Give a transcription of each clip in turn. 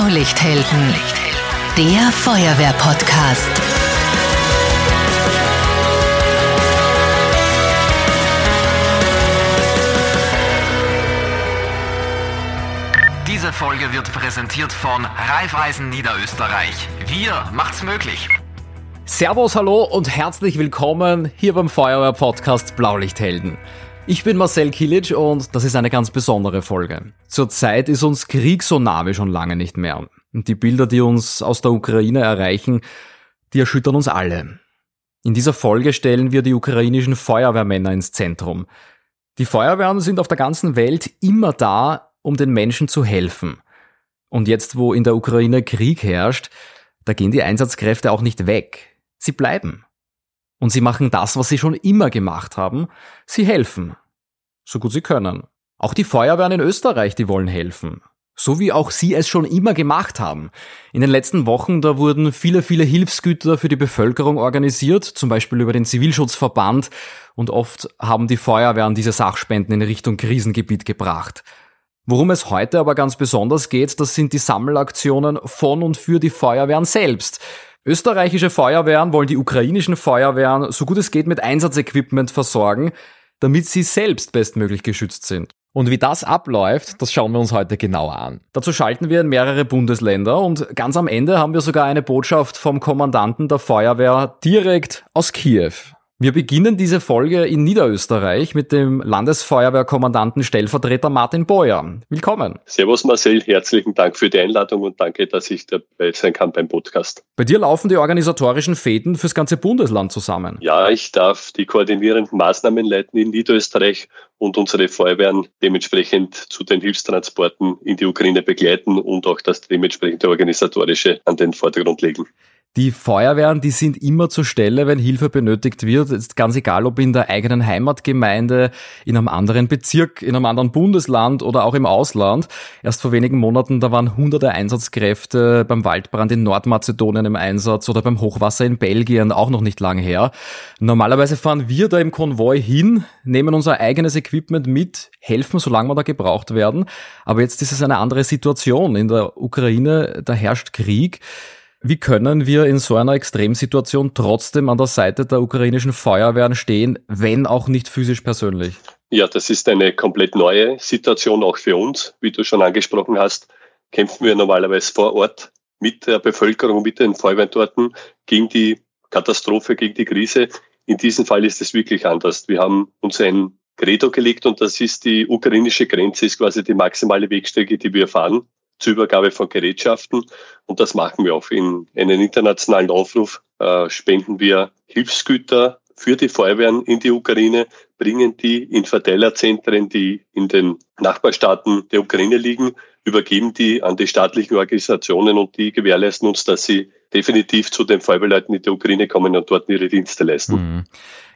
Blaulichthelden, der Feuerwehr-Podcast. Diese Folge wird präsentiert von Raiffeisen Niederösterreich. Wir macht's möglich. Servus, hallo und herzlich willkommen hier beim Feuerwehr-Podcast Blaulichthelden. Ich bin Marcel Kilic und das ist eine ganz besondere Folge. Zurzeit ist uns Krieg so nah wie schon lange nicht mehr. Und die Bilder, die uns aus der Ukraine erreichen, die erschüttern uns alle. In dieser Folge stellen wir die ukrainischen Feuerwehrmänner ins Zentrum. Die Feuerwehren sind auf der ganzen Welt immer da, um den Menschen zu helfen. Und jetzt, wo in der Ukraine Krieg herrscht, da gehen die Einsatzkräfte auch nicht weg. Sie bleiben. Und sie machen das, was sie schon immer gemacht haben. Sie helfen. So gut sie können. Auch die Feuerwehren in Österreich, die wollen helfen. So wie auch sie es schon immer gemacht haben. In den letzten Wochen, da wurden viele, viele Hilfsgüter für die Bevölkerung organisiert, zum Beispiel über den Zivilschutzverband, und oft haben die Feuerwehren diese Sachspenden in Richtung Krisengebiet gebracht. Worum es heute aber ganz besonders geht, das sind die Sammelaktionen von und für die Feuerwehren selbst. Österreichische Feuerwehren wollen die ukrainischen Feuerwehren so gut es geht mit Einsatzequipment versorgen, damit sie selbst bestmöglich geschützt sind. Und wie das abläuft, das schauen wir uns heute genauer an. Dazu schalten wir in mehrere Bundesländer und ganz am Ende haben wir sogar eine Botschaft vom Kommandanten der Feuerwehr direkt aus Kiew. Wir beginnen diese Folge in Niederösterreich mit dem Landesfeuerwehrkommandanten Stellvertreter Martin Beuer. Willkommen. Servus Marcel, herzlichen Dank für die Einladung und danke, dass ich dabei sein kann beim Podcast. Bei dir laufen die organisatorischen Fäden fürs ganze Bundesland zusammen. Ja, ich darf die koordinierenden Maßnahmen leiten in Niederösterreich und unsere Feuerwehren dementsprechend zu den Hilfstransporten in die Ukraine begleiten und auch das dementsprechende organisatorische an den Vordergrund legen. Die Feuerwehren, die sind immer zur Stelle, wenn Hilfe benötigt wird. Ist ganz egal, ob in der eigenen Heimatgemeinde, in einem anderen Bezirk, in einem anderen Bundesland oder auch im Ausland. Erst vor wenigen Monaten, da waren hunderte Einsatzkräfte beim Waldbrand in Nordmazedonien im Einsatz oder beim Hochwasser in Belgien, auch noch nicht lange her. Normalerweise fahren wir da im Konvoi hin, nehmen unser eigenes Equipment mit, helfen, solange wir da gebraucht werden. Aber jetzt ist es eine andere Situation. In der Ukraine, da herrscht Krieg. Wie können wir in so einer Extremsituation trotzdem an der Seite der ukrainischen Feuerwehren stehen, wenn auch nicht physisch persönlich? Ja, das ist eine komplett neue Situation auch für uns. Wie du schon angesprochen hast, kämpfen wir normalerweise vor Ort mit der Bevölkerung, mit den Feuerwehren dort gegen die Katastrophe, gegen die Krise. In diesem Fall ist es wirklich anders. Wir haben uns ein Credo gelegt und das ist die ukrainische Grenze, ist quasi die maximale Wegstrecke, die wir fahren zur Übergabe von Gerätschaften. Und das machen wir auch. In einen internationalen Aufruf äh, spenden wir Hilfsgüter für die Feuerwehren in die Ukraine, bringen die in Verteilerzentren, die in den Nachbarstaaten der Ukraine liegen, übergeben die an die staatlichen Organisationen und die gewährleisten uns, dass sie definitiv zu den Feuerwehrleuten in der Ukraine kommen und dort ihre Dienste leisten. Mhm.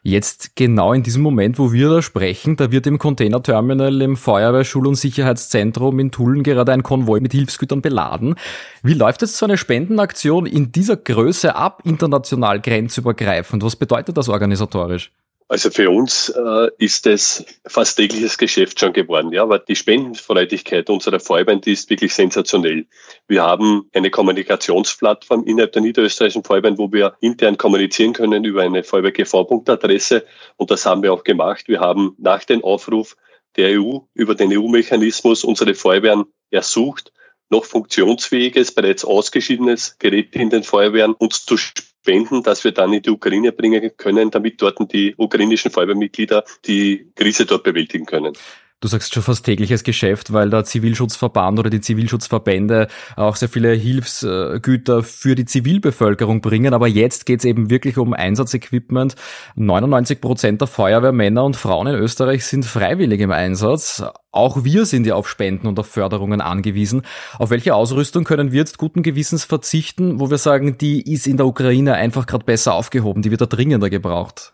Jetzt genau in diesem Moment, wo wir da sprechen, da wird im Containerterminal im Feuerwehr-, Schul- und Sicherheitszentrum in Tulln gerade ein Konvoi mit Hilfsgütern beladen. Wie läuft jetzt so eine Spendenaktion in dieser Größe ab, international grenzübergreifend? Was bedeutet das organisatorisch? Also für uns äh, ist es fast tägliches Geschäft schon geworden. Ja, aber die Spendenfreudigkeit unserer die ist wirklich sensationell. Wir haben eine Kommunikationsplattform innerhalb der niederösterreichischen Feuerwehren, wo wir intern kommunizieren können über eine Feuerwehr-GV-Adresse. Und das haben wir auch gemacht. Wir haben nach dem Aufruf der EU über den EU-Mechanismus unsere Feuerwehren ersucht, noch funktionsfähiges, bereits ausgeschiedenes Gerät in den Feuerwehren uns zu spenden, dass wir dann in die Ukraine bringen können, damit dort die ukrainischen Feuerwehrmitglieder die Krise dort bewältigen können du sagst schon fast tägliches Geschäft, weil der Zivilschutzverband oder die Zivilschutzverbände auch sehr viele Hilfsgüter für die Zivilbevölkerung bringen. Aber jetzt geht es eben wirklich um Einsatzequipment. 99 Prozent der Feuerwehrmänner und Frauen in Österreich sind freiwillig im Einsatz. Auch wir sind ja auf Spenden und auf Förderungen angewiesen. Auf welche Ausrüstung können wir jetzt guten Gewissens verzichten, wo wir sagen, die ist in der Ukraine einfach gerade besser aufgehoben, die wird da dringender gebraucht?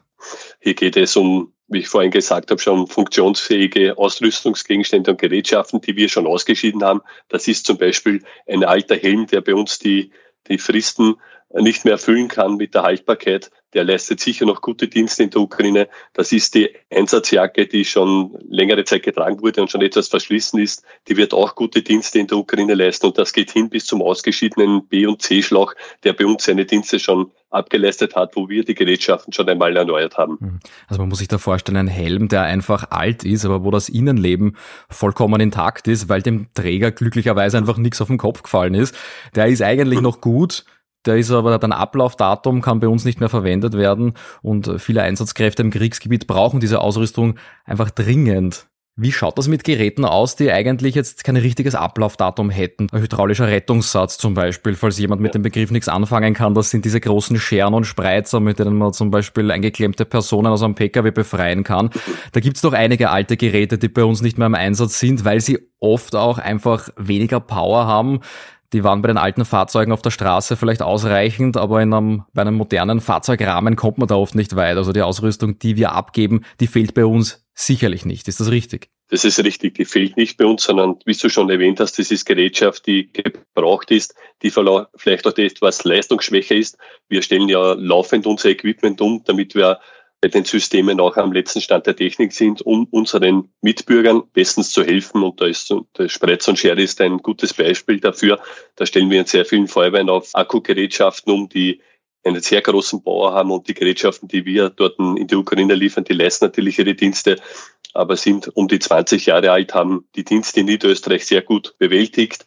Hier geht es um wie ich vorhin gesagt habe, schon funktionsfähige Ausrüstungsgegenstände und Gerätschaften, die wir schon ausgeschieden haben. Das ist zum Beispiel ein alter Helm, der bei uns die, die Fristen nicht mehr erfüllen kann mit der Haltbarkeit. Der leistet sicher noch gute Dienste in der Ukraine. Das ist die Einsatzjacke, die schon längere Zeit getragen wurde und schon etwas verschlissen ist. Die wird auch gute Dienste in der Ukraine leisten und das geht hin bis zum ausgeschiedenen B- und C-Schlauch, der bei uns seine Dienste schon abgeleistet hat, wo wir die Gerätschaften schon einmal erneuert haben. Mhm. Also man muss sich da vorstellen, ein Helm, der einfach alt ist, aber wo das Innenleben vollkommen intakt ist, weil dem Träger glücklicherweise einfach nichts auf den Kopf gefallen ist. Der ist eigentlich noch gut, der ist aber dann Ablaufdatum, kann bei uns nicht mehr verwendet werden und viele Einsatzkräfte im Kriegsgebiet brauchen diese Ausrüstung einfach dringend. Wie schaut das mit Geräten aus, die eigentlich jetzt kein richtiges Ablaufdatum hätten? Ein hydraulischer Rettungssatz zum Beispiel, falls jemand mit dem Begriff nichts anfangen kann, das sind diese großen Scheren und Spreizer, mit denen man zum Beispiel eingeklemmte Personen aus einem Pkw befreien kann. Da gibt's doch einige alte Geräte, die bei uns nicht mehr im Einsatz sind, weil sie oft auch einfach weniger Power haben. Die waren bei den alten Fahrzeugen auf der Straße vielleicht ausreichend, aber in einem, bei einem modernen Fahrzeugrahmen kommt man da oft nicht weit. Also die Ausrüstung, die wir abgeben, die fehlt bei uns sicherlich nicht. Ist das richtig? Das ist richtig, die fehlt nicht bei uns, sondern wie du schon erwähnt hast, das ist Gerätschaft, die gebraucht ist, die vielleicht auch etwas leistungsschwächer ist. Wir stellen ja laufend unser Equipment um, damit wir den Systemen auch am letzten Stand der Technik sind, um unseren Mitbürgern bestens zu helfen. Und da ist der Spreiz und Schere ist ein gutes Beispiel dafür. Da stellen wir in sehr vielen Feuerwehren auf Akkugerätschaften um, die einen sehr großen Bauer haben und die Gerätschaften, die wir dort in die Ukraine liefern, die leisten natürlich ihre Dienste, aber sind um die 20 Jahre alt, haben die Dienste in Niederösterreich sehr gut bewältigt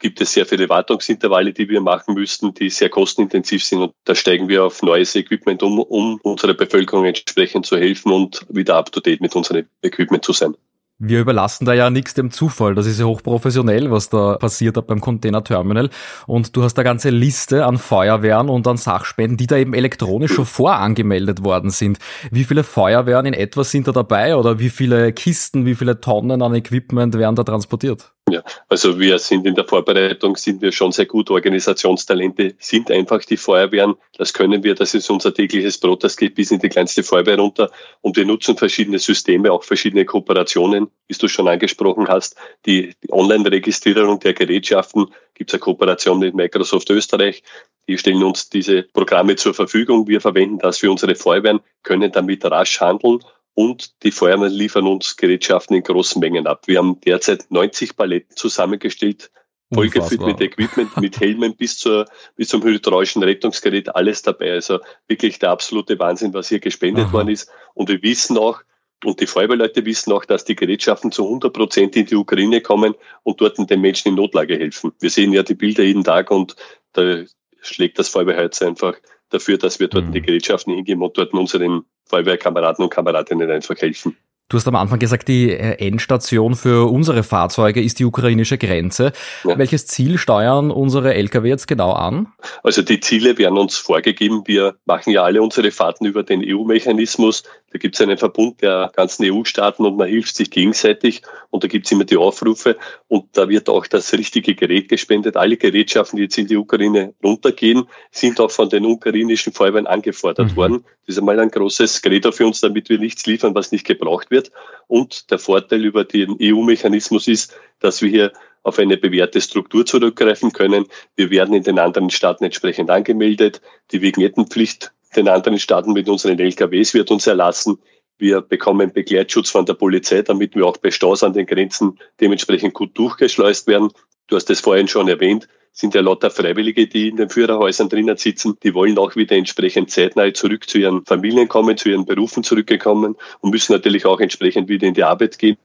gibt es sehr viele Wartungsintervalle, die wir machen müssten, die sehr kostenintensiv sind. Und da steigen wir auf neues Equipment um, um unserer Bevölkerung entsprechend zu helfen und wieder up-to-date mit unserem Equipment zu sein. Wir überlassen da ja nichts dem Zufall. Das ist ja hochprofessionell, was da passiert hat beim Container Terminal. Und du hast da ganze Liste an Feuerwehren und an Sachspenden, die da eben elektronisch schon vorangemeldet worden sind. Wie viele Feuerwehren in etwa sind da dabei oder wie viele Kisten, wie viele Tonnen an Equipment werden da transportiert? Ja, also wir sind in der Vorbereitung, sind wir schon sehr gut. Organisationstalente sind einfach die Feuerwehren. Das können wir, das ist unser tägliches Brot, das geht bis in die kleinste Feuerwehr runter. Und wir nutzen verschiedene Systeme, auch verschiedene Kooperationen, wie du schon angesprochen hast. Die, die Online-Registrierung der Gerätschaften gibt es eine Kooperation mit Microsoft Österreich. Die stellen uns diese Programme zur Verfügung. Wir verwenden das für unsere Feuerwehren, können damit rasch handeln und die Feuerwehren liefern uns Gerätschaften in großen Mengen ab. Wir haben derzeit 90 Paletten zusammengestellt, vollgefüllt mit Equipment, mit Helmen bis, zur, bis zum hydraulischen Rettungsgerät, alles dabei. Also wirklich der absolute Wahnsinn, was hier gespendet Aha. worden ist. Und wir wissen auch, und die Feuerwehrleute wissen auch, dass die Gerätschaften zu 100 Prozent in die Ukraine kommen und dort den Menschen in Notlage helfen. Wir sehen ja die Bilder jeden Tag und da schlägt das Feuerwehrherz einfach dafür, dass wir dort mhm. die Gerätschaften hingeben und dort unseren Feuerwehrkameraden und Kameradinnen einfach helfen. Du hast am Anfang gesagt, die äh, Endstation für unsere Fahrzeuge ist die ukrainische Grenze. Ja. Welches Ziel steuern unsere Lkw jetzt genau an? Also die Ziele werden uns vorgegeben. Wir machen ja alle unsere Fahrten über den EU-Mechanismus. Da gibt es einen Verbund der ganzen EU-Staaten und man hilft sich gegenseitig und da gibt es immer die Aufrufe und da wird auch das richtige Gerät gespendet. Alle Gerätschaften, die jetzt in die Ukraine runtergehen, sind auch von den ukrainischen Feuerwehren angefordert mhm. worden. Das ist einmal ein großes Gerät für uns, damit wir nichts liefern, was nicht gebraucht wird. Und der Vorteil über den EU-Mechanismus ist, dass wir hier auf eine bewährte Struktur zurückgreifen können. Wir werden in den anderen Staaten entsprechend angemeldet. Die Vignettenpflicht den anderen Staaten mit unseren LKWs wird uns erlassen. Wir bekommen Begleitschutz von der Polizei, damit wir auch bei Staus an den Grenzen dementsprechend gut durchgeschleust werden. Du hast es vorhin schon erwähnt, sind ja lauter Freiwillige, die in den Führerhäusern drinnen sitzen. Die wollen auch wieder entsprechend zeitnah zurück zu ihren Familien kommen, zu ihren Berufen zurückgekommen und müssen natürlich auch entsprechend wieder in die Arbeit gehen.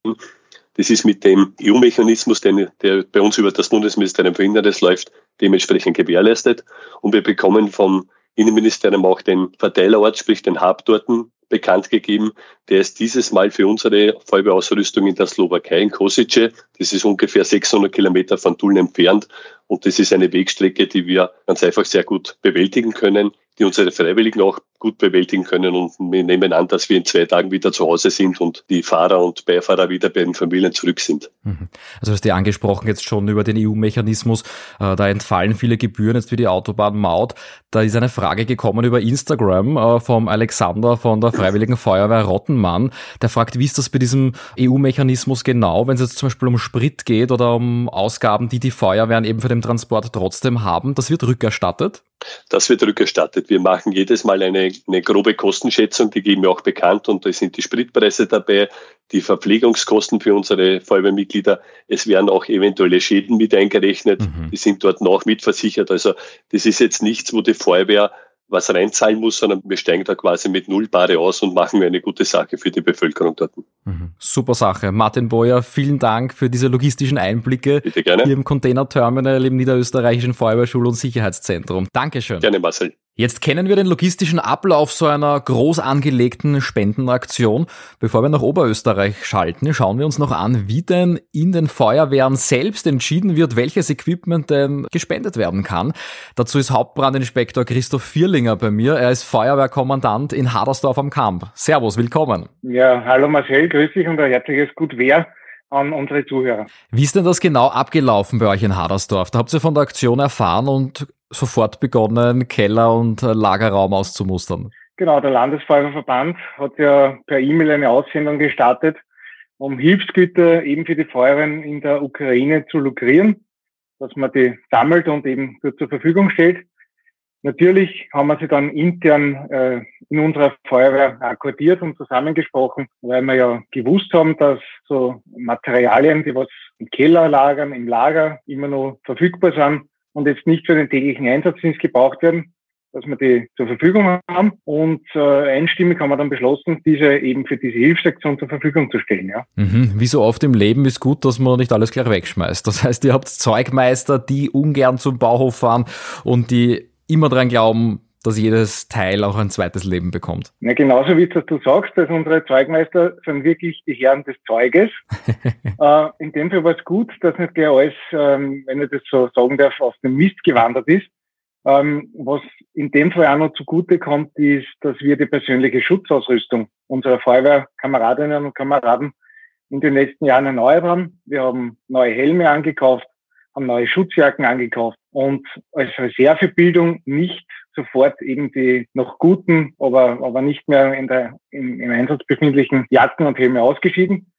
Das ist mit dem EU-Mechanismus, der bei uns über das Bundesministerium für Inneres läuft, dementsprechend gewährleistet. Und wir bekommen vom Innenministerium auch den Verteilerort, sprich den Hub dort bekannt gegeben. Der ist dieses Mal für unsere Feuerwehrausrüstung in der Slowakei, in Kosice. Das ist ungefähr 600 Kilometer von Tulln entfernt. Und das ist eine Wegstrecke, die wir ganz einfach sehr gut bewältigen können, die unsere Freiwilligen auch gut bewältigen können. Und wir nehmen an, dass wir in zwei Tagen wieder zu Hause sind und die Fahrer und Beifahrer wieder bei den Familien zurück sind. Mhm. Also hast du angesprochen jetzt schon über den EU-Mechanismus. Äh, da entfallen viele Gebühren jetzt wie die Autobahnmaut. Da ist eine Frage gekommen über Instagram äh, vom Alexander von der Freiwilligen Feuerwehr Rottenmann. Der fragt, wie ist das bei diesem EU-Mechanismus genau, wenn es jetzt zum Beispiel um Sprit geht oder um Ausgaben, die die Feuerwehren eben für den Transport trotzdem haben. Das wird rückerstattet? Das wird rückerstattet bedeutet, wir machen jedes Mal eine, eine grobe Kostenschätzung, die geben wir auch bekannt und da sind die Spritpreise dabei, die Verpflegungskosten für unsere Feuerwehrmitglieder. Es werden auch eventuelle Schäden mit eingerechnet, mhm. die sind dort noch mitversichert. Also das ist jetzt nichts, wo die Feuerwehr was reinzahlen muss, sondern wir steigen da quasi mit Null Bare aus und machen eine gute Sache für die Bevölkerung dort. Mhm. Super Sache. Martin Boyer, vielen Dank für diese logistischen Einblicke Bitte gerne. hier im Containerterminal im Niederösterreichischen Feuerwehrschul- und Sicherheitszentrum. Dankeschön. Gerne, Marcel. Jetzt kennen wir den logistischen Ablauf so einer groß angelegten Spendenaktion. Bevor wir nach Oberösterreich schalten, schauen wir uns noch an, wie denn in den Feuerwehren selbst entschieden wird, welches Equipment denn gespendet werden kann. Dazu ist Hauptbrandinspektor Christoph Vierlinger bei mir. Er ist Feuerwehrkommandant in Hadersdorf am Kamp. Servus, willkommen. Ja, hallo Marcel, grüß dich und ein herzliches Gut Wer an unsere Zuhörer. Wie ist denn das genau abgelaufen bei euch in Hadersdorf? Da habt ihr von der Aktion erfahren und sofort begonnen, Keller und äh, Lagerraum auszumustern. Genau, der Landesfeuerwehrverband hat ja per E-Mail eine Aussendung gestartet, um Hilfsgüter eben für die Feuerwehren in der Ukraine zu lukrieren, dass man die sammelt und eben zur Verfügung stellt. Natürlich haben wir sie dann intern äh, in unserer Feuerwehr akkordiert und zusammengesprochen, weil wir ja gewusst haben, dass so Materialien, die was im Keller lagern, im Lager immer noch verfügbar sind und jetzt nicht für den täglichen Einsatzdienst gebraucht werden, dass wir die zur Verfügung haben. Und äh, einstimmig haben wir dann beschlossen, diese eben für diese Hilfsaktion zur Verfügung zu stellen. Ja. Mhm. Wie so oft im Leben ist gut, dass man nicht alles gleich wegschmeißt. Das heißt, ihr habt Zeugmeister, die ungern zum Bauhof fahren und die immer dran glauben, dass jedes Teil auch ein zweites Leben bekommt. Ja, genauso wie das du sagst, dass unsere Zeugmeister sind wirklich die Herren des Zeuges. äh, in dem Fall war es gut, dass nicht gleich alles, ähm, wenn ich das so sagen darf, auf den Mist gewandert ist. Ähm, was in dem Fall auch noch zugute kommt, ist, dass wir die persönliche Schutzausrüstung unserer Feuerwehrkameradinnen und Kameraden in den letzten Jahren erneuert haben. Wir haben neue Helme angekauft, haben neue Schutzjacken angekauft und als Reservebildung nicht sofort eben die noch guten, aber, aber nicht mehr in der, im, im Einsatz befindlichen Jacken und Helme ausgeschieden.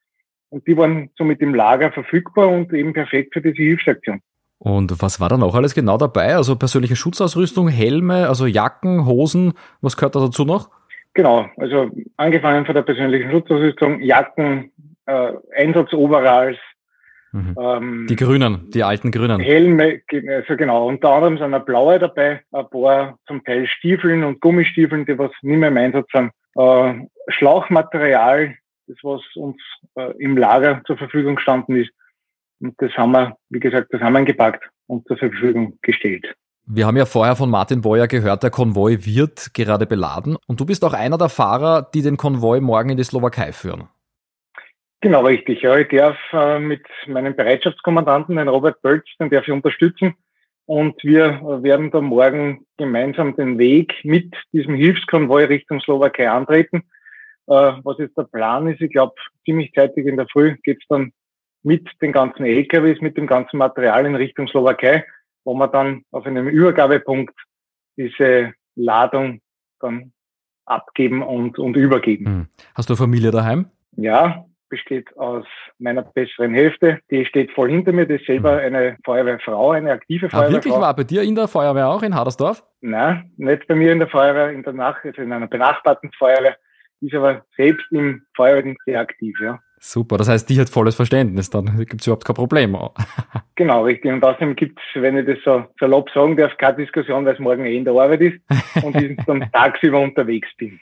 Und die waren somit im Lager verfügbar und eben perfekt für diese Hilfsaktion. Und was war dann auch alles genau dabei? Also persönliche Schutzausrüstung, Helme, also Jacken, Hosen, was gehört da dazu noch? Genau, also angefangen von der persönlichen Schutzausrüstung, Jacken, äh, Einsatzoveralls, Mhm. Ähm, die Grünen, die alten Grünen. Helme, also genau. Unter anderem sind eine blaue dabei, ein paar zum Teil Stiefeln und Gummistiefeln, die was nicht mehr im Einsatz sind. Äh, Schlauchmaterial, das was uns äh, im Lager zur Verfügung gestanden ist. Und das haben wir, wie gesagt, das haben wir gepackt und zur Verfügung gestellt. Wir haben ja vorher von Martin Boyer gehört, der Konvoi wird gerade beladen. Und du bist auch einer der Fahrer, die den Konvoi morgen in die Slowakei führen. Genau, richtig. Ja, ich darf äh, mit meinem Bereitschaftskommandanten, den Robert Bölz, den darf ich unterstützen. Und wir werden da morgen gemeinsam den Weg mit diesem Hilfskonvoi Richtung Slowakei antreten. Äh, was jetzt der Plan ist, ich glaube, ziemlich zeitig in der Früh geht's dann mit den ganzen LKWs, mit dem ganzen Material in Richtung Slowakei, wo wir dann auf einem Übergabepunkt diese Ladung dann abgeben und, und übergeben. Hm. Hast du Familie daheim? Ja, besteht aus meiner besseren Hälfte. Die steht voll hinter mir. Das ist selber mhm. eine Feuerwehrfrau, eine aktive Feuerwehrfrau. Ah, wirklich war bei dir in der Feuerwehr auch in Hadersdorf? Nein, nicht bei mir in der Feuerwehr, in der Nacht, also in einer benachbarten Feuerwehr. Die ist aber selbst im Feuerwehrdienst sehr aktiv, ja. Super, das heißt, die hat volles Verständnis, dann gibt es überhaupt kein Problem. genau, richtig. Und außerdem gibt es, wenn ich das so salopp sagen darf, keine Diskussion, weil es morgen eh in der Arbeit ist und ich dann tagsüber unterwegs bin.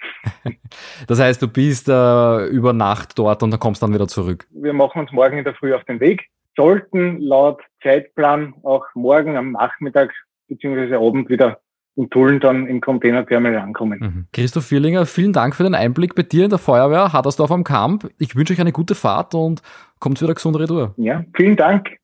das heißt, du bist äh, über Nacht dort und dann kommst dann wieder zurück. Wir machen uns morgen in der Früh auf den Weg, sollten laut Zeitplan auch morgen am Nachmittag beziehungsweise Abend wieder in Tulln dann im Containerterminal ankommen. Mhm. Christoph Vierlinger, vielen Dank für den Einblick bei dir in der Feuerwehr Hadersdorf am Kamp. Ich wünsche euch eine gute Fahrt und kommt wieder gesund retour. Ja, vielen Dank.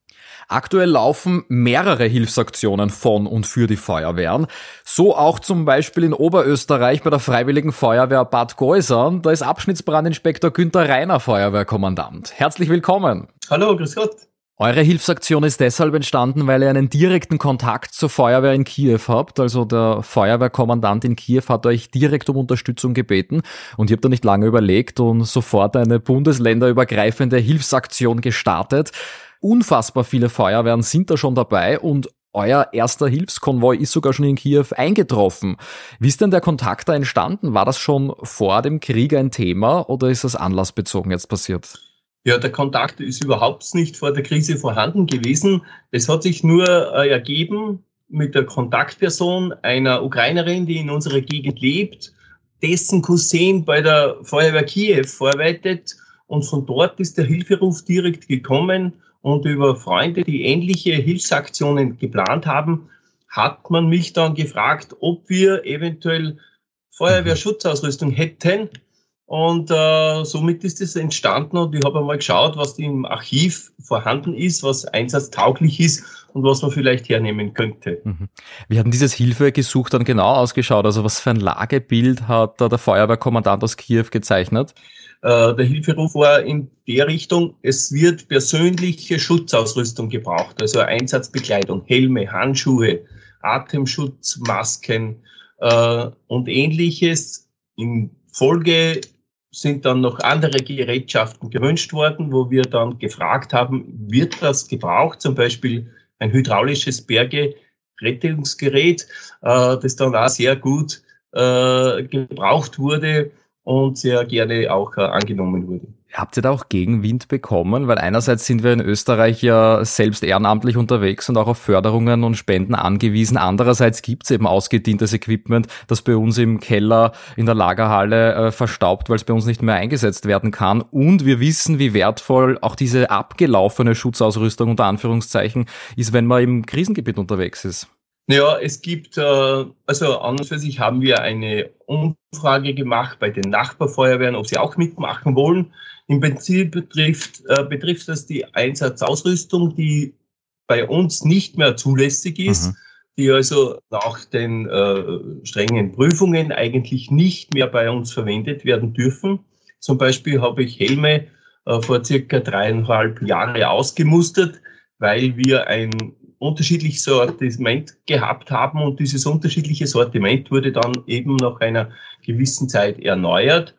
Aktuell laufen mehrere Hilfsaktionen von und für die Feuerwehren. So auch zum Beispiel in Oberösterreich bei der Freiwilligen Feuerwehr Bad Geusern. Da ist Abschnittsbrandinspektor Günther Reiner Feuerwehrkommandant. Herzlich willkommen. Hallo, grüß Gott. Eure Hilfsaktion ist deshalb entstanden, weil ihr einen direkten Kontakt zur Feuerwehr in Kiew habt. Also der Feuerwehrkommandant in Kiew hat euch direkt um Unterstützung gebeten und ihr habt da nicht lange überlegt und sofort eine bundesländerübergreifende Hilfsaktion gestartet. Unfassbar viele Feuerwehren sind da schon dabei und euer erster Hilfskonvoi ist sogar schon in Kiew eingetroffen. Wie ist denn der Kontakt da entstanden? War das schon vor dem Krieg ein Thema oder ist das anlassbezogen jetzt passiert? Ja, der Kontakt ist überhaupt nicht vor der Krise vorhanden gewesen. Es hat sich nur äh, ergeben mit der Kontaktperson einer Ukrainerin, die in unserer Gegend lebt, dessen Cousin bei der Feuerwehr Kiew vorarbeitet und von dort ist der Hilferuf direkt gekommen und über Freunde, die ähnliche Hilfsaktionen geplant haben, hat man mich dann gefragt, ob wir eventuell Feuerwehrschutzausrüstung hätten. Und äh, somit ist es entstanden und ich habe einmal geschaut, was im Archiv vorhanden ist, was einsatztauglich ist und was man vielleicht hernehmen könnte. Mhm. Wie hat denn dieses Hilfegesuch dann genau ausgeschaut? Also was für ein Lagebild hat da der Feuerwehrkommandant aus Kiew gezeichnet? Äh, der Hilferuf war in der Richtung, es wird persönliche Schutzausrüstung gebraucht, also Einsatzbekleidung, Helme, Handschuhe, Atemschutzmasken äh, und ähnliches. In Folge sind dann noch andere Gerätschaften gewünscht worden, wo wir dann gefragt haben, wird das gebraucht, zum Beispiel ein hydraulisches Bergerettungsgerät, äh, das dann auch sehr gut äh, gebraucht wurde und sehr gerne auch äh, angenommen wurde. Habt ihr da auch Gegenwind bekommen? Weil einerseits sind wir in Österreich ja selbst ehrenamtlich unterwegs und auch auf Förderungen und Spenden angewiesen. Andererseits gibt es eben ausgedientes Equipment, das bei uns im Keller in der Lagerhalle äh, verstaubt, weil es bei uns nicht mehr eingesetzt werden kann. Und wir wissen, wie wertvoll auch diese abgelaufene Schutzausrüstung unter Anführungszeichen ist, wenn man im Krisengebiet unterwegs ist. Ja, es gibt, äh, also an und für sich haben wir eine Umfrage gemacht bei den Nachbarfeuerwehren, ob sie auch mitmachen wollen. Im Prinzip betrifft, äh, betrifft das die Einsatzausrüstung, die bei uns nicht mehr zulässig ist, mhm. die also nach den äh, strengen Prüfungen eigentlich nicht mehr bei uns verwendet werden dürfen. Zum Beispiel habe ich Helme äh, vor circa dreieinhalb Jahren ausgemustert, weil wir ein unterschiedliches Sortiment gehabt haben und dieses unterschiedliche Sortiment wurde dann eben nach einer gewissen Zeit erneuert.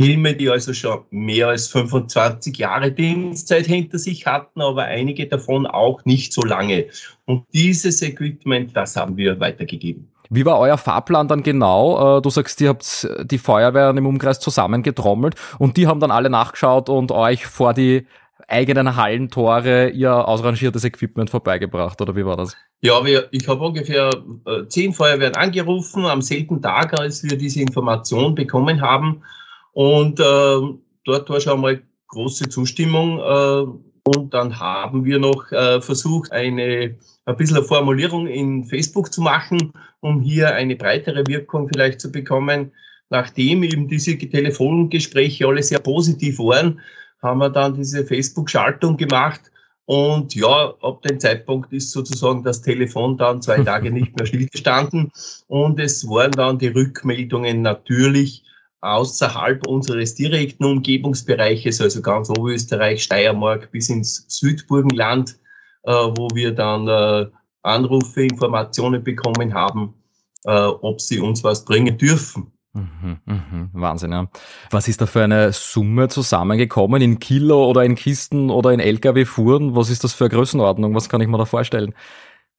Filme, die also schon mehr als 25 Jahre Dienstzeit hinter sich hatten, aber einige davon auch nicht so lange. Und dieses Equipment, das haben wir weitergegeben. Wie war euer Fahrplan dann genau? Äh, du sagst, ihr habt die Feuerwehren im Umkreis zusammengetrommelt und die haben dann alle nachgeschaut und euch vor die eigenen Hallentore ihr ausrangiertes Equipment vorbeigebracht, oder wie war das? Ja, wir, ich habe ungefähr äh, zehn Feuerwehren angerufen am selben Tag, als wir diese Information bekommen haben. Und äh, dort war schon mal große Zustimmung. Äh, und dann haben wir noch äh, versucht, eine ein bisschen eine Formulierung in Facebook zu machen, um hier eine breitere Wirkung vielleicht zu bekommen. Nachdem eben diese Telefongespräche alle sehr positiv waren, haben wir dann diese Facebook-Schaltung gemacht. Und ja, ab dem Zeitpunkt ist sozusagen das Telefon dann zwei Tage nicht mehr stillgestanden. Und es waren dann die Rückmeldungen natürlich außerhalb unseres direkten Umgebungsbereiches, also ganz Oberösterreich, Steiermark bis ins Südburgenland, äh, wo wir dann äh, Anrufe, Informationen bekommen haben, äh, ob sie uns was bringen dürfen. Mhm, mhm, Wahnsinn, ja. Was ist da für eine Summe zusammengekommen in Kilo oder in Kisten oder in Lkw-Fuhren? Was ist das für eine Größenordnung? Was kann ich mir da vorstellen?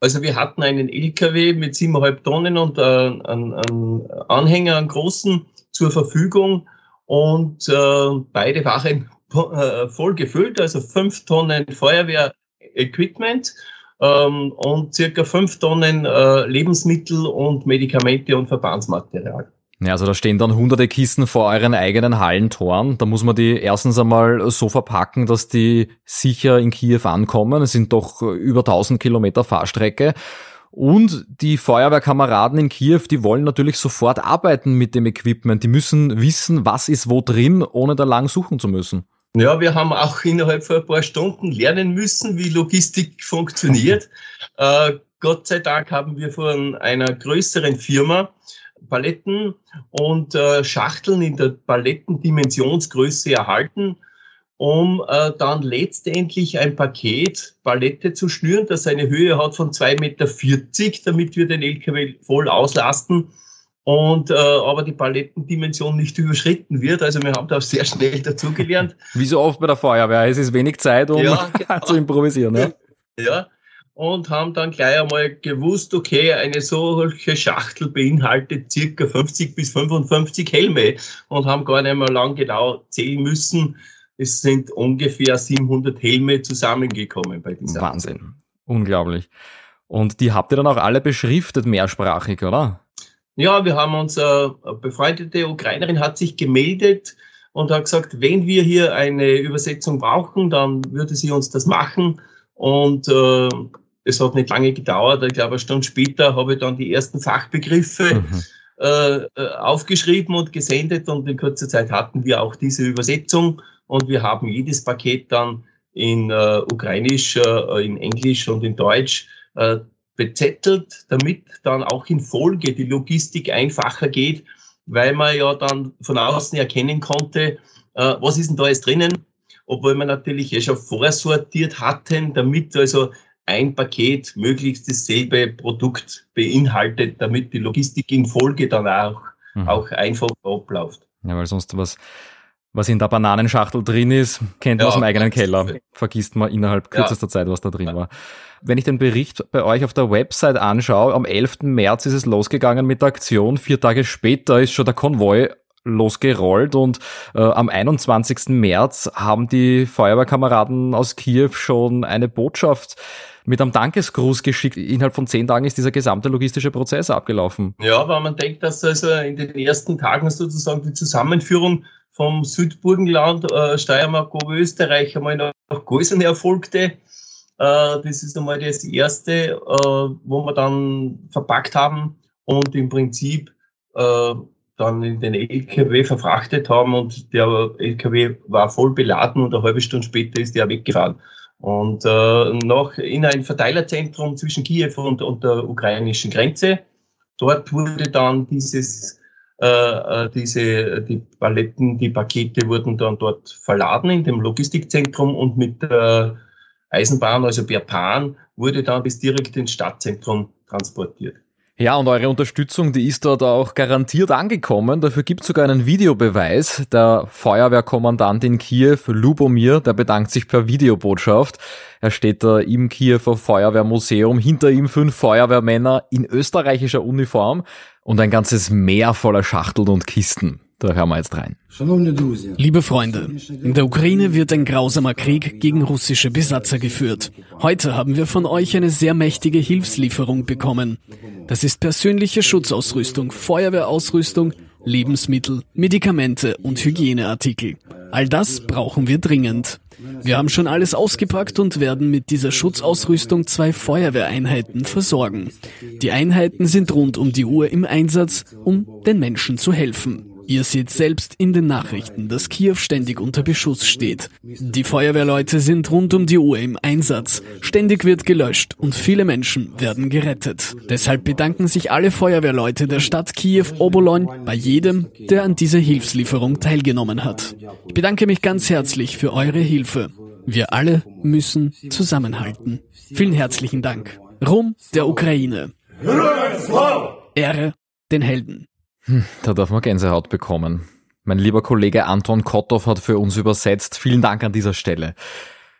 Also wir hatten einen LKW mit siebeneinhalb Tonnen und äh, einen, einen Anhänger, einen großen, zur Verfügung und äh, beide waren äh, voll gefüllt, also fünf Tonnen Feuerwehr-Equipment ähm, und circa fünf Tonnen äh, Lebensmittel und Medikamente und Verbandsmaterial. Ja, also da stehen dann hunderte Kisten vor euren eigenen Hallentoren. Da muss man die erstens einmal so verpacken, dass die sicher in Kiew ankommen. Es sind doch über 1000 Kilometer Fahrstrecke. Und die Feuerwehrkameraden in Kiew, die wollen natürlich sofort arbeiten mit dem Equipment. Die müssen wissen, was ist wo drin, ohne da lang suchen zu müssen. Ja, wir haben auch innerhalb von ein paar Stunden lernen müssen, wie Logistik funktioniert. äh, Gott sei Dank haben wir von einer größeren Firma Paletten und äh, Schachteln in der Palettendimensionsgröße erhalten, um äh, dann letztendlich ein Paket Palette zu schnüren, das eine Höhe hat von 2,40 Meter, damit wir den LKW voll auslasten und äh, aber die Palettendimension nicht überschritten wird. Also wir haben da sehr schnell dazugelernt. Wie so oft bei der Feuerwehr, es ist wenig Zeit, um ja, genau. zu improvisieren. Ja. ja. und haben dann gleich einmal gewusst, okay, eine solche Schachtel beinhaltet circa 50 bis 55 Helme und haben gar nicht mehr lang genau zählen müssen. Es sind ungefähr 700 Helme zusammengekommen bei dieser. Wahnsinn. Unglaublich. Und die habt ihr dann auch alle beschriftet, mehrsprachig, oder? Ja, wir haben uns, äh, eine befreundete Ukrainerin hat sich gemeldet und hat gesagt, wenn wir hier eine Übersetzung brauchen, dann würde sie uns das machen. Und äh, es hat nicht lange gedauert. Ich glaube, eine Stunde später habe ich dann die ersten Fachbegriffe mhm. äh, äh aufgeschrieben und gesendet. Und in kurzer Zeit hatten wir auch diese Übersetzung. Und wir haben jedes Paket dann in äh, Ukrainisch, äh, in Englisch und in Deutsch äh, bezettelt, damit dann auch in Folge die Logistik einfacher geht, weil man ja dann von außen erkennen konnte, äh, was ist denn da jetzt drinnen, obwohl wir natürlich eh schon vorsortiert hatten, damit also ein Paket möglichst dasselbe Produkt beinhaltet, damit die Logistik in Folge dann auch, mhm. auch einfach abläuft. Ja, weil sonst was, was in der Bananenschachtel drin ist, kennt man ja, aus dem eigenen Keller. Vergisst man innerhalb kürzester ja. Zeit, was da drin war. Wenn ich den Bericht bei euch auf der Website anschaue, am 11. März ist es losgegangen mit der Aktion. Vier Tage später ist schon der Konvoi losgerollt und äh, am 21. März haben die Feuerwehrkameraden aus Kiew schon eine Botschaft mit einem Dankesgruß geschickt. Innerhalb von zehn Tagen ist dieser gesamte logistische Prozess abgelaufen. Ja, weil man denkt, dass also in den ersten Tagen sozusagen die Zusammenführung vom Südburgenland, äh, Steiermark, Oberösterreich einmal nach Gäusern erfolgte. Äh, das ist einmal das erste, äh, wo wir dann verpackt haben und im Prinzip äh, dann in den LKW verfrachtet haben und der LKW war voll beladen und eine halbe Stunde später ist der weggefahren. Und äh, noch in ein Verteilerzentrum zwischen Kiew und, und der ukrainischen Grenze. Dort wurde dann dieses, äh, diese, die Paletten, die Pakete wurden dann dort verladen in dem Logistikzentrum und mit äh, Eisenbahn, also per Bahn, wurde dann bis direkt ins Stadtzentrum transportiert. Ja, und eure Unterstützung, die ist dort auch garantiert angekommen. Dafür gibt es sogar einen Videobeweis. Der Feuerwehrkommandant in Kiew, Lubomir, der bedankt sich per Videobotschaft. Er steht da im Kiewer Feuerwehrmuseum, hinter ihm fünf Feuerwehrmänner in österreichischer Uniform und ein ganzes Meer voller Schachteln und Kisten. Da hören wir jetzt rein. Liebe Freunde, in der Ukraine wird ein grausamer Krieg gegen russische Besatzer geführt. Heute haben wir von euch eine sehr mächtige Hilfslieferung bekommen. Das ist persönliche Schutzausrüstung, Feuerwehrausrüstung, Lebensmittel, Medikamente und Hygieneartikel. All das brauchen wir dringend. Wir haben schon alles ausgepackt und werden mit dieser Schutzausrüstung zwei Feuerwehreinheiten versorgen. Die Einheiten sind rund um die Uhr im Einsatz, um den Menschen zu helfen. Ihr seht selbst in den Nachrichten, dass Kiew ständig unter Beschuss steht. Die Feuerwehrleute sind rund um die Uhr im Einsatz. Ständig wird gelöscht und viele Menschen werden gerettet. Deshalb bedanken sich alle Feuerwehrleute der Stadt Kiew Obolon bei jedem, der an dieser Hilfslieferung teilgenommen hat. Ich bedanke mich ganz herzlich für eure Hilfe. Wir alle müssen zusammenhalten. Vielen herzlichen Dank. Rum der Ukraine. Ehre den Helden. Da darf man Gänsehaut bekommen. Mein lieber Kollege Anton Kottov hat für uns übersetzt. Vielen Dank an dieser Stelle.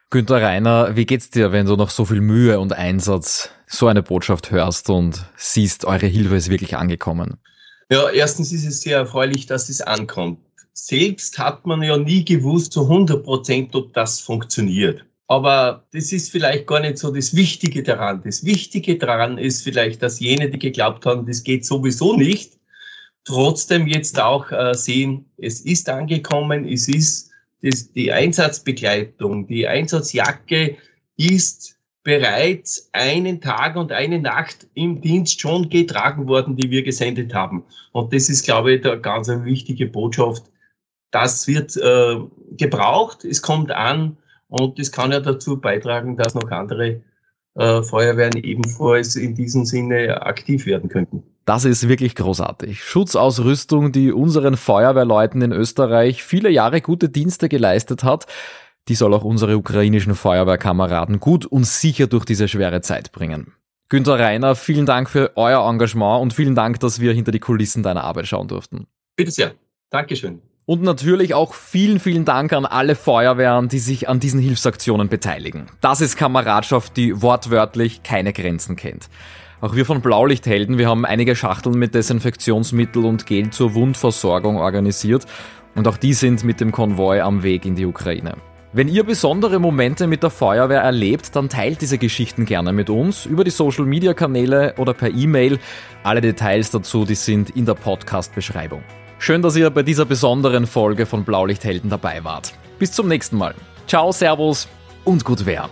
Günter Reiner, wie geht's dir, wenn du noch so viel Mühe und Einsatz so eine Botschaft hörst und siehst, eure Hilfe ist wirklich angekommen? Ja, erstens ist es sehr erfreulich, dass es ankommt. Selbst hat man ja nie gewusst zu 100 Prozent, ob das funktioniert. Aber das ist vielleicht gar nicht so das Wichtige daran. Das Wichtige daran ist vielleicht, dass jene, die geglaubt haben, das geht sowieso nicht, trotzdem jetzt auch äh, sehen, es ist angekommen, es ist das, die Einsatzbegleitung, die Einsatzjacke ist bereits einen Tag und eine Nacht im Dienst schon getragen worden, die wir gesendet haben. Und das ist, glaube ich, eine ganz wichtige Botschaft. Das wird äh, gebraucht, es kommt an und das kann ja dazu beitragen, dass noch andere äh, Feuerwehren ebenfalls in diesem Sinne aktiv werden könnten. Das ist wirklich großartig. Schutzausrüstung, die unseren Feuerwehrleuten in Österreich viele Jahre gute Dienste geleistet hat, die soll auch unsere ukrainischen Feuerwehrkameraden gut und sicher durch diese schwere Zeit bringen. Günter Reiner, vielen Dank für euer Engagement und vielen Dank, dass wir hinter die Kulissen deiner Arbeit schauen durften. Bitte sehr. Dankeschön. Und natürlich auch vielen, vielen Dank an alle Feuerwehren, die sich an diesen Hilfsaktionen beteiligen. Das ist Kameradschaft, die wortwörtlich keine Grenzen kennt. Auch wir von Blaulichthelden, wir haben einige Schachteln mit Desinfektionsmittel und Gel zur Wundversorgung organisiert und auch die sind mit dem Konvoi am Weg in die Ukraine. Wenn ihr besondere Momente mit der Feuerwehr erlebt, dann teilt diese Geschichten gerne mit uns über die Social Media Kanäle oder per E-Mail. Alle Details dazu, die sind in der Podcast-Beschreibung. Schön, dass ihr bei dieser besonderen Folge von Blaulichthelden dabei wart. Bis zum nächsten Mal. Ciao, Servus und gut wer.